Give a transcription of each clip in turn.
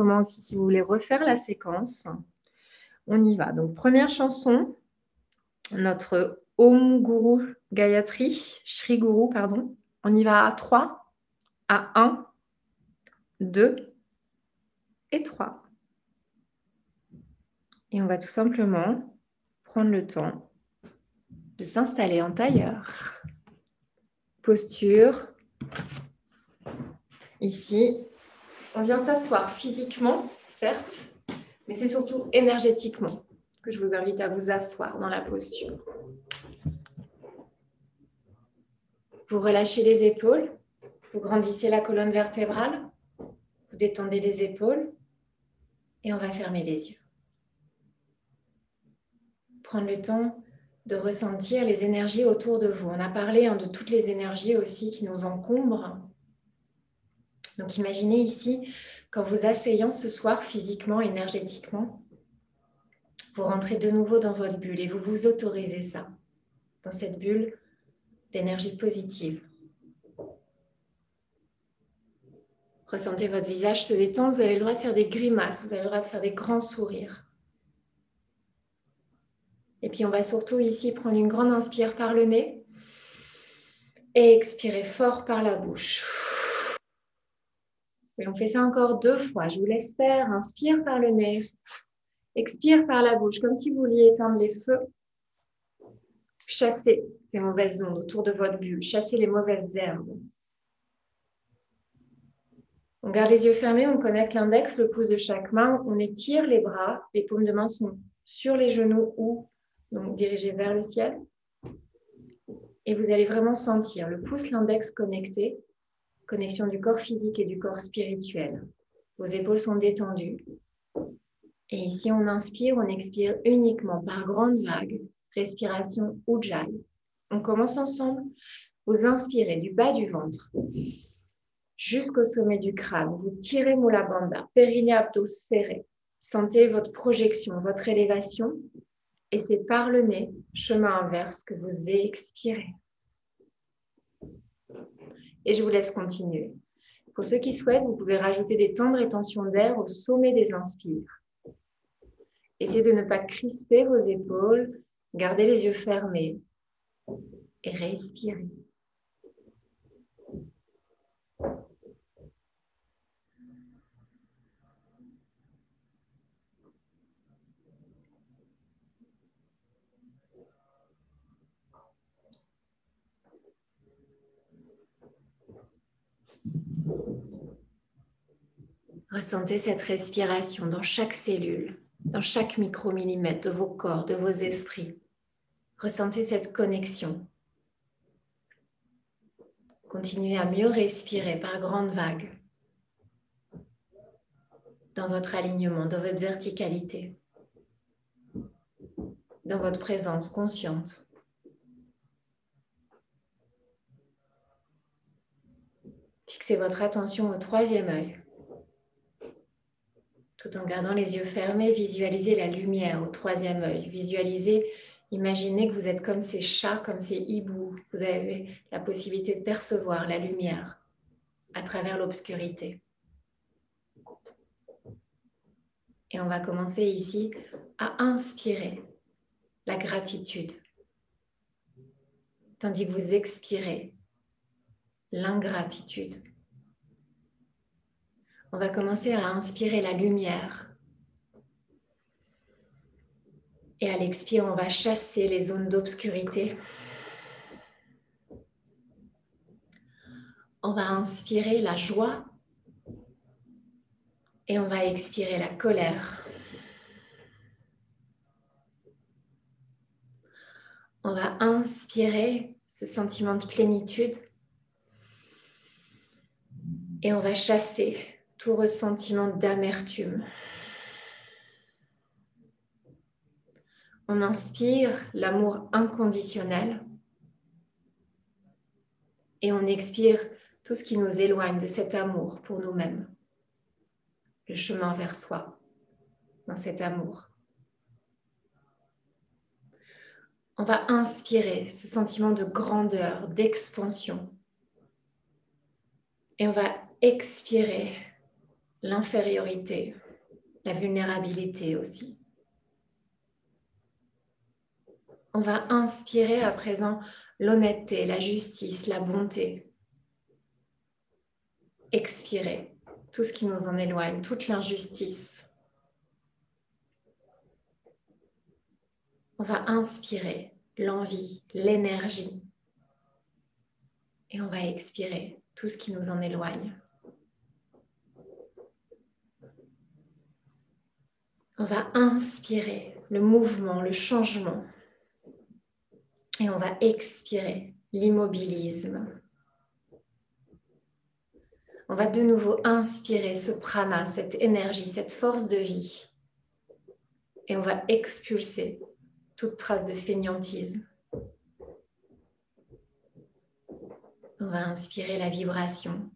aussi si vous voulez refaire la séquence. On y va. Donc, première chanson, notre Om Guru Gayatri, Shri Guru, pardon. On y va à 3, à 1, 2 et 3. Et on va tout simplement prendre le temps de s'installer en tailleur. Posture. Ici, on vient s'asseoir physiquement, certes, mais c'est surtout énergétiquement que je vous invite à vous asseoir dans la posture. Vous relâchez les épaules, vous grandissez la colonne vertébrale, vous détendez les épaules et on va fermer les yeux. Prendre le temps de ressentir les énergies autour de vous. On a parlé hein, de toutes les énergies aussi qui nous encombrent. Donc imaginez ici, quand vous asseyant ce soir physiquement, énergétiquement, vous rentrez de nouveau dans votre bulle et vous vous autorisez ça, dans cette bulle d'énergie positive. Ressentez votre visage se détendre, vous avez le droit de faire des grimaces, vous avez le droit de faire des grands sourires. Et puis on va surtout ici prendre une grande inspire par le nez et expirer fort par la bouche. Et on fait ça encore deux fois. Je vous laisse faire. Inspire par le nez. Expire par la bouche, comme si vous vouliez éteindre les feux. Chassez ces mauvaises ondes autour de votre bulle. Chassez les mauvaises herbes. On garde les yeux fermés, on connecte l'index, le pouce de chaque main, on étire les bras, les paumes de main sont sur les genoux ou donc dirigés vers le ciel. Et vous allez vraiment sentir le pouce, l'index connecté, connexion du corps physique et du corps spirituel. Vos épaules sont détendues. Et ici, on inspire, on expire uniquement par grande vague, respiration Ujjayi. On commence ensemble. Vous inspirez du bas du ventre jusqu'au sommet du crâne. Vous tirez Mula Bandha, périnée abdos serré. Sentez votre projection, votre élévation et c'est par le nez, chemin inverse, que vous expirez. Et je vous laisse continuer. Pour ceux qui souhaitent, vous pouvez rajouter des temps de d'air au sommet des inspires. Essayez de ne pas crisper vos épaules, gardez les yeux fermés et respirez. Ressentez cette respiration dans chaque cellule, dans chaque micromillimètre de vos corps, de vos esprits. Ressentez cette connexion. Continuez à mieux respirer par grandes vagues dans votre alignement, dans votre verticalité, dans votre présence consciente. Fixez votre attention au troisième œil tout en gardant les yeux fermés, visualisez la lumière au troisième œil. Visualisez, imaginez que vous êtes comme ces chats, comme ces hiboux. Vous avez la possibilité de percevoir la lumière à travers l'obscurité. Et on va commencer ici à inspirer la gratitude, tandis que vous expirez l'ingratitude on va commencer à inspirer la lumière. Et à l'expire, on va chasser les zones d'obscurité. On va inspirer la joie et on va expirer la colère. On va inspirer ce sentiment de plénitude et on va chasser tout ressentiment d'amertume. On inspire l'amour inconditionnel et on expire tout ce qui nous éloigne de cet amour pour nous-mêmes. Le chemin vers soi, dans cet amour. On va inspirer ce sentiment de grandeur, d'expansion. Et on va expirer l'infériorité, la vulnérabilité aussi. On va inspirer à présent l'honnêteté, la justice, la bonté. Expirer tout ce qui nous en éloigne, toute l'injustice. On va inspirer l'envie, l'énergie. Et on va expirer tout ce qui nous en éloigne. On va inspirer le mouvement, le changement. Et on va expirer l'immobilisme. On va de nouveau inspirer ce prana, cette énergie, cette force de vie. Et on va expulser toute trace de fainéantisme. On va inspirer la vibration.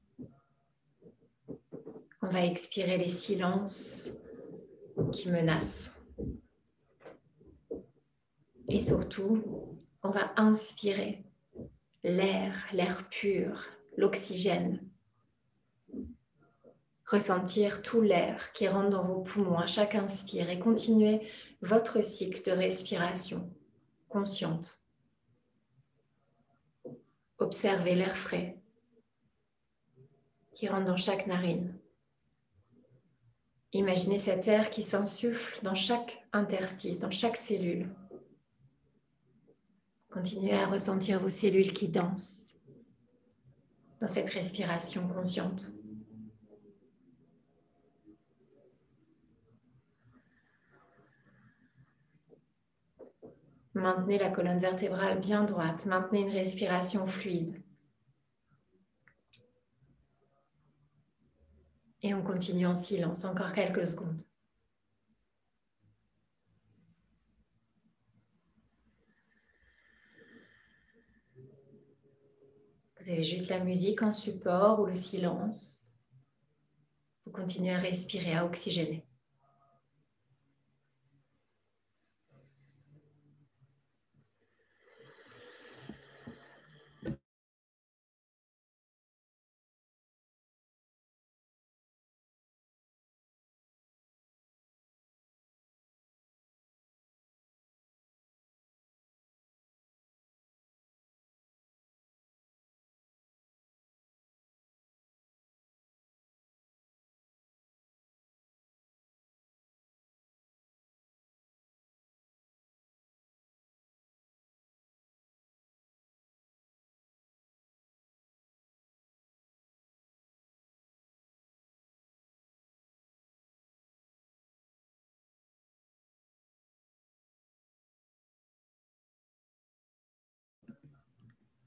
On va expirer les silences qui menacent. Et surtout, on va inspirer l'air, l'air pur, l'oxygène. Ressentir tout l'air qui rentre dans vos poumons à chaque inspire et continuer votre cycle de respiration consciente. Observez l'air frais qui rentre dans chaque narine. Imaginez cet air qui s'insuffle dans chaque interstice, dans chaque cellule. Continuez à ressentir vos cellules qui dansent dans cette respiration consciente. Maintenez la colonne vertébrale bien droite. Maintenez une respiration fluide. Et on continue en silence encore quelques secondes. Vous avez juste la musique en support ou le silence. Vous continuez à respirer, à oxygéner.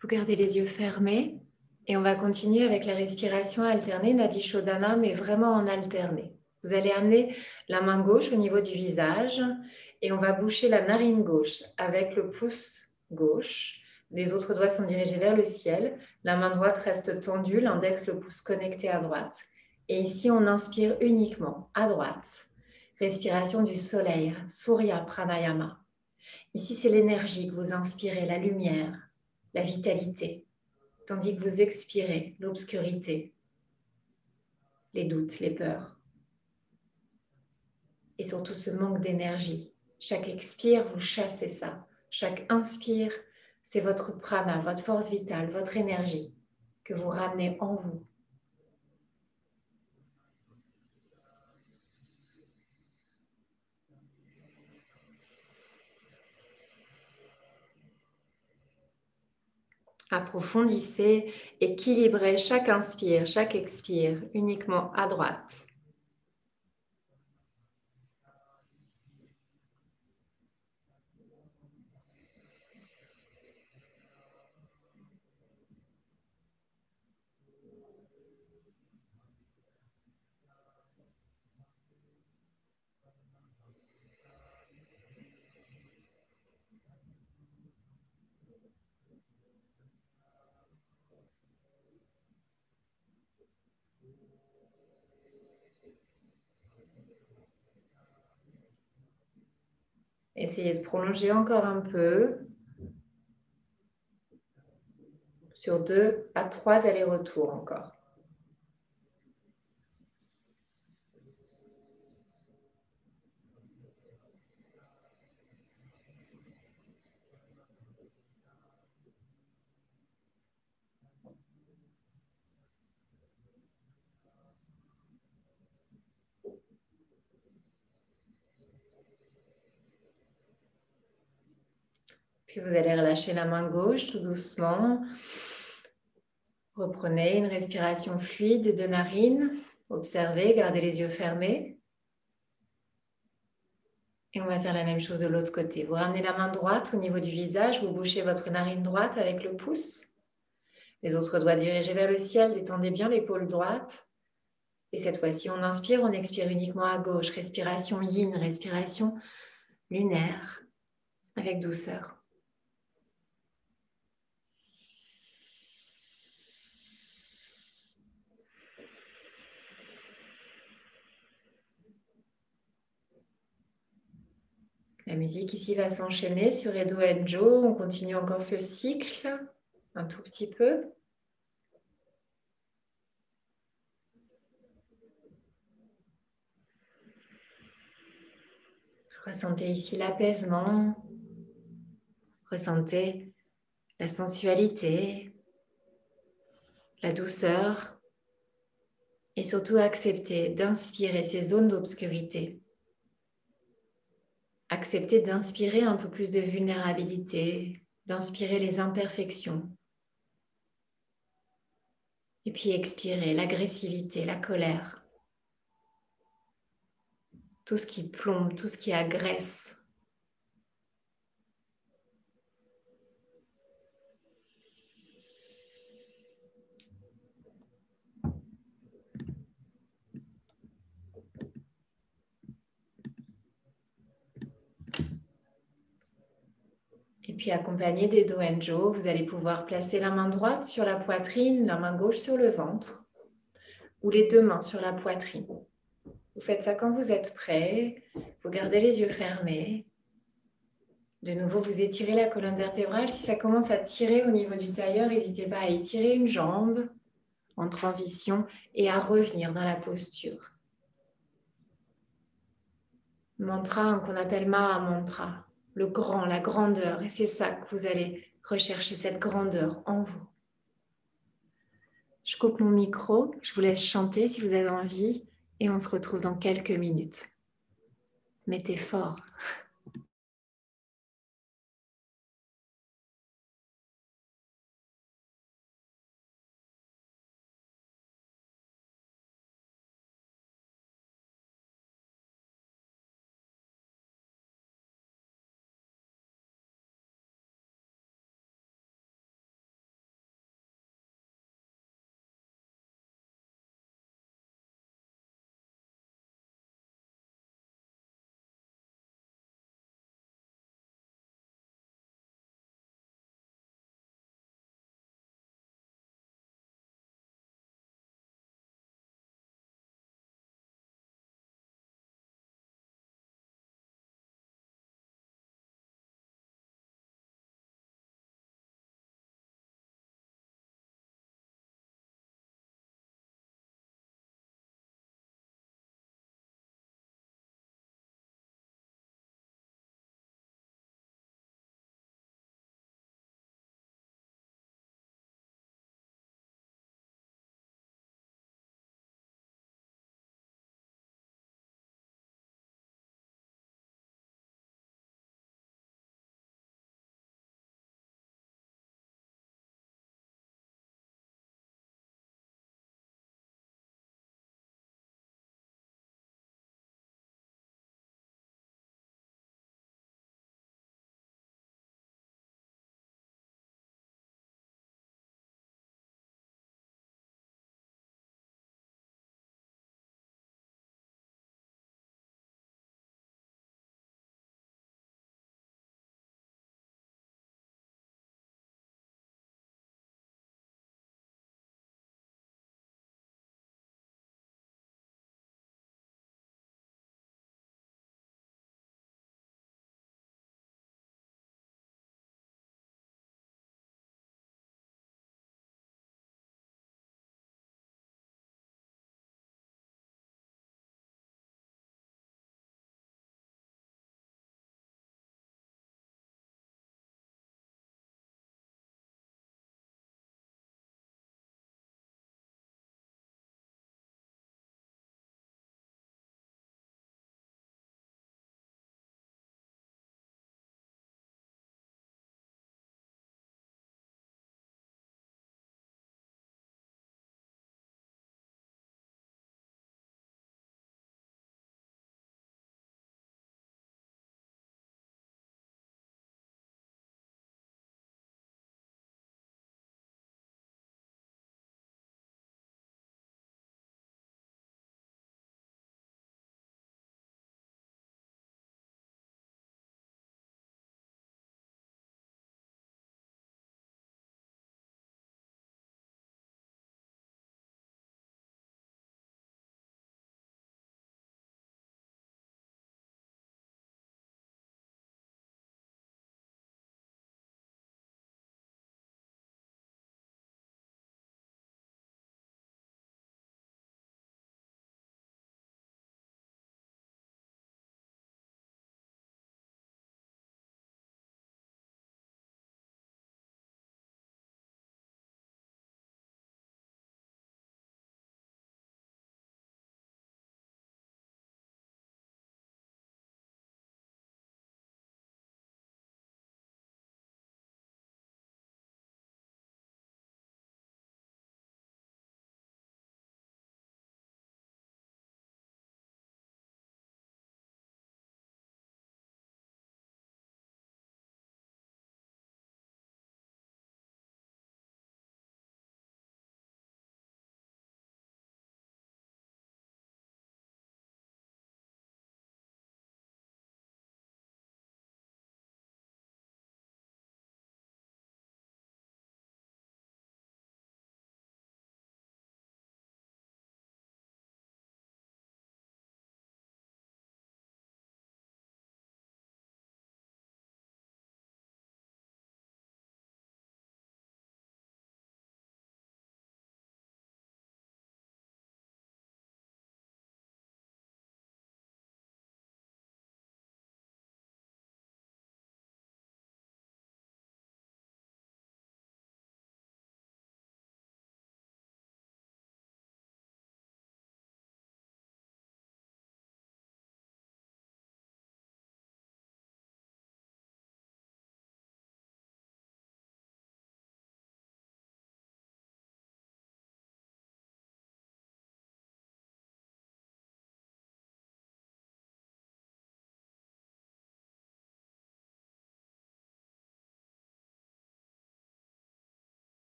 Vous gardez les yeux fermés et on va continuer avec la respiration alternée, Nadi Shodhana, mais vraiment en alterné. Vous allez amener la main gauche au niveau du visage et on va boucher la narine gauche avec le pouce gauche. Les autres doigts sont dirigés vers le ciel. La main droite reste tendue, l'index, le pouce connecté à droite. Et ici, on inspire uniquement à droite. Respiration du soleil, Surya Pranayama. Ici, c'est l'énergie que vous inspirez, la lumière, la vitalité, tandis que vous expirez l'obscurité, les doutes, les peurs. Et surtout ce manque d'énergie. Chaque expire, vous chassez ça. Chaque inspire, c'est votre prana, votre force vitale, votre énergie que vous ramenez en vous. Approfondissez, équilibrez chaque inspire, chaque expire uniquement à droite. Essayez de prolonger encore un peu sur deux à trois allers-retours encore. Puis vous allez relâcher la main gauche tout doucement. Reprenez une respiration fluide de narines. Observez, gardez les yeux fermés. Et on va faire la même chose de l'autre côté. Vous ramenez la main droite au niveau du visage, vous bouchez votre narine droite avec le pouce. Les autres doigts dirigés vers le ciel, détendez bien l'épaule droite. Et cette fois-ci, on inspire, on expire uniquement à gauche. Respiration yin, respiration lunaire, avec douceur. La musique ici va s'enchaîner sur Edo Enjo. On continue encore ce cycle un tout petit peu. Ressentez ici l'apaisement. Ressentez la sensualité, la douceur et surtout acceptez d'inspirer ces zones d'obscurité accepter d'inspirer un peu plus de vulnérabilité, d'inspirer les imperfections. Et puis expirer l'agressivité, la colère, tout ce qui plombe, tout ce qui agresse. Puis accompagné des doenjo, vous allez pouvoir placer la main droite sur la poitrine, la main gauche sur le ventre ou les deux mains sur la poitrine. Vous faites ça quand vous êtes prêt. Vous gardez les yeux fermés. De nouveau, vous étirez la colonne vertébrale. Si ça commence à tirer au niveau du tailleur, n'hésitez pas à étirer une jambe en transition et à revenir dans la posture. Mantra qu'on appelle Maha Mantra le grand, la grandeur. Et c'est ça que vous allez rechercher, cette grandeur en vous. Je coupe mon micro, je vous laisse chanter si vous avez envie et on se retrouve dans quelques minutes. Mettez fort.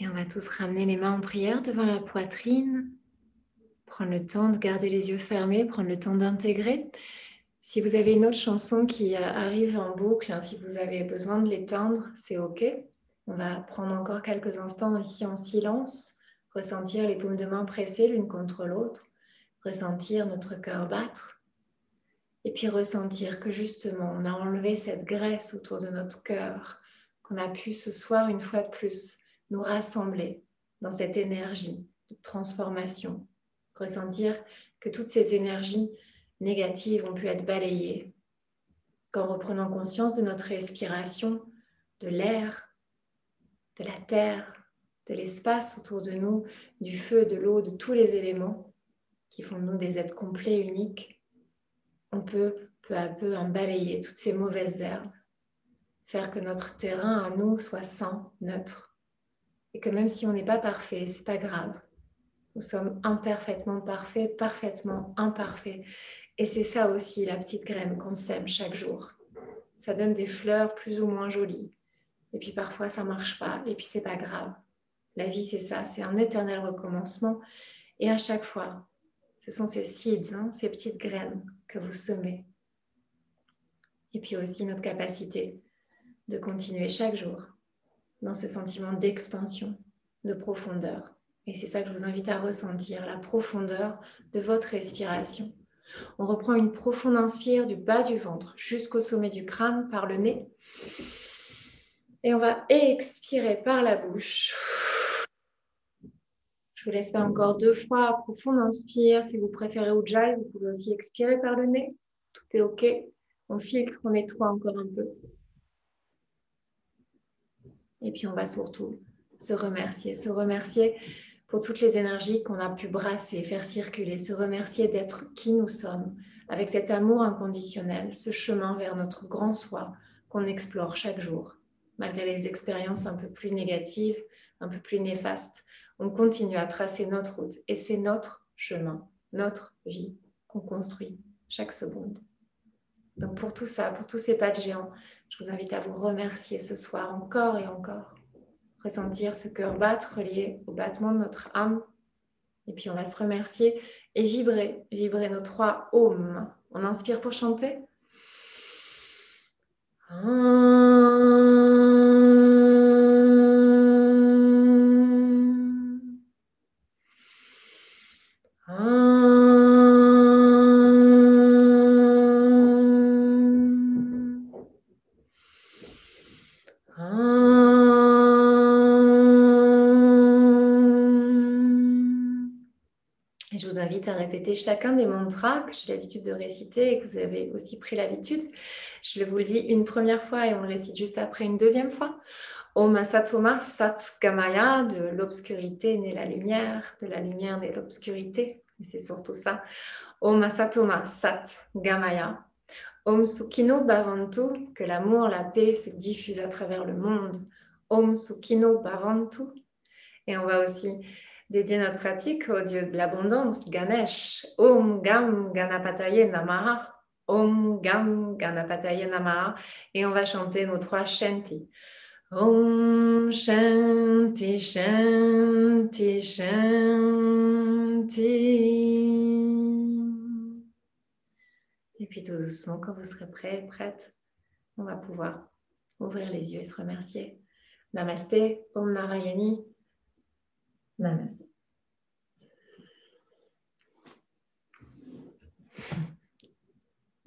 Et on va tous ramener les mains en prière devant la poitrine. Prendre le temps de garder les yeux fermés, prendre le temps d'intégrer. Si vous avez une autre chanson qui arrive en boucle, hein, si vous avez besoin de l'éteindre, c'est OK. On va prendre encore quelques instants ici en silence, ressentir les paumes de main pressées l'une contre l'autre, ressentir notre cœur battre, et puis ressentir que justement on a enlevé cette graisse autour de notre cœur, qu'on a pu ce soir une fois de plus nous rassembler dans cette énergie de transformation, ressentir que toutes ces énergies négatives ont pu être balayées, qu'en reprenant conscience de notre respiration, de l'air, de la terre, de l'espace autour de nous, du feu, de l'eau, de tous les éléments qui font de nous des êtres complets, uniques, on peut peu à peu en balayer toutes ces mauvaises herbes, faire que notre terrain à nous soit sain, neutre, et que même si on n'est pas parfait, c'est pas grave. Nous sommes imparfaitement parfaits, parfaitement imparfaits. Et c'est ça aussi la petite graine qu'on sème chaque jour. Ça donne des fleurs plus ou moins jolies. Et puis parfois ça marche pas. Et puis c'est pas grave. La vie c'est ça, c'est un éternel recommencement. Et à chaque fois, ce sont ces seeds, hein, ces petites graines que vous semez. Et puis aussi notre capacité de continuer chaque jour dans ce sentiment d'expansion, de profondeur. Et c'est ça que je vous invite à ressentir, la profondeur de votre respiration. On reprend une profonde inspire du bas du ventre jusqu'au sommet du crâne par le nez. Et on va expirer par la bouche. Je vous laisse faire encore deux fois. Profonde inspire. Si vous préférez Ujjayi, vous pouvez aussi expirer par le nez. Tout est OK. On filtre, on nettoie encore un peu. Et puis on va surtout se remercier, se remercier pour toutes les énergies qu'on a pu brasser, faire circuler, se remercier d'être qui nous sommes, avec cet amour inconditionnel, ce chemin vers notre grand soi qu'on explore chaque jour, malgré les expériences un peu plus négatives, un peu plus néfastes. On continue à tracer notre route et c'est notre chemin, notre vie qu'on construit chaque seconde. Donc pour tout ça, pour tous ces pas de géants, je vous invite à vous remercier ce soir encore et encore. Ressentir ce cœur battre relié au battement de notre âme. Et puis on va se remercier et vibrer, vibrer nos trois ohms. On inspire pour chanter. à répéter chacun des mantras que j'ai l'habitude de réciter et que vous avez aussi pris l'habitude. Je vous le dis une première fois et on le récite juste après une deuxième fois. Om Asatoma Sat Gamaya, de l'obscurité naît la lumière, de la lumière naît l'obscurité. C'est surtout ça. Om Asatoma Sat Gamaya. Om Sukino Bhavantu, que l'amour, la paix se diffuse à travers le monde. Om Sukino Bhavantu. Et on va aussi dédier notre pratique au Dieu de l'abondance, Ganesh. Om Gam Ganapataye Namaha. Om Gam Ganapataye Namaha. Et on va chanter nos trois Shanti. Om Shanti Shanti Shanti. Et puis tout doucement, quand vous serez prêt, prête, on va pouvoir ouvrir les yeux et se remercier. Namasté, Om Narayani. Namaste.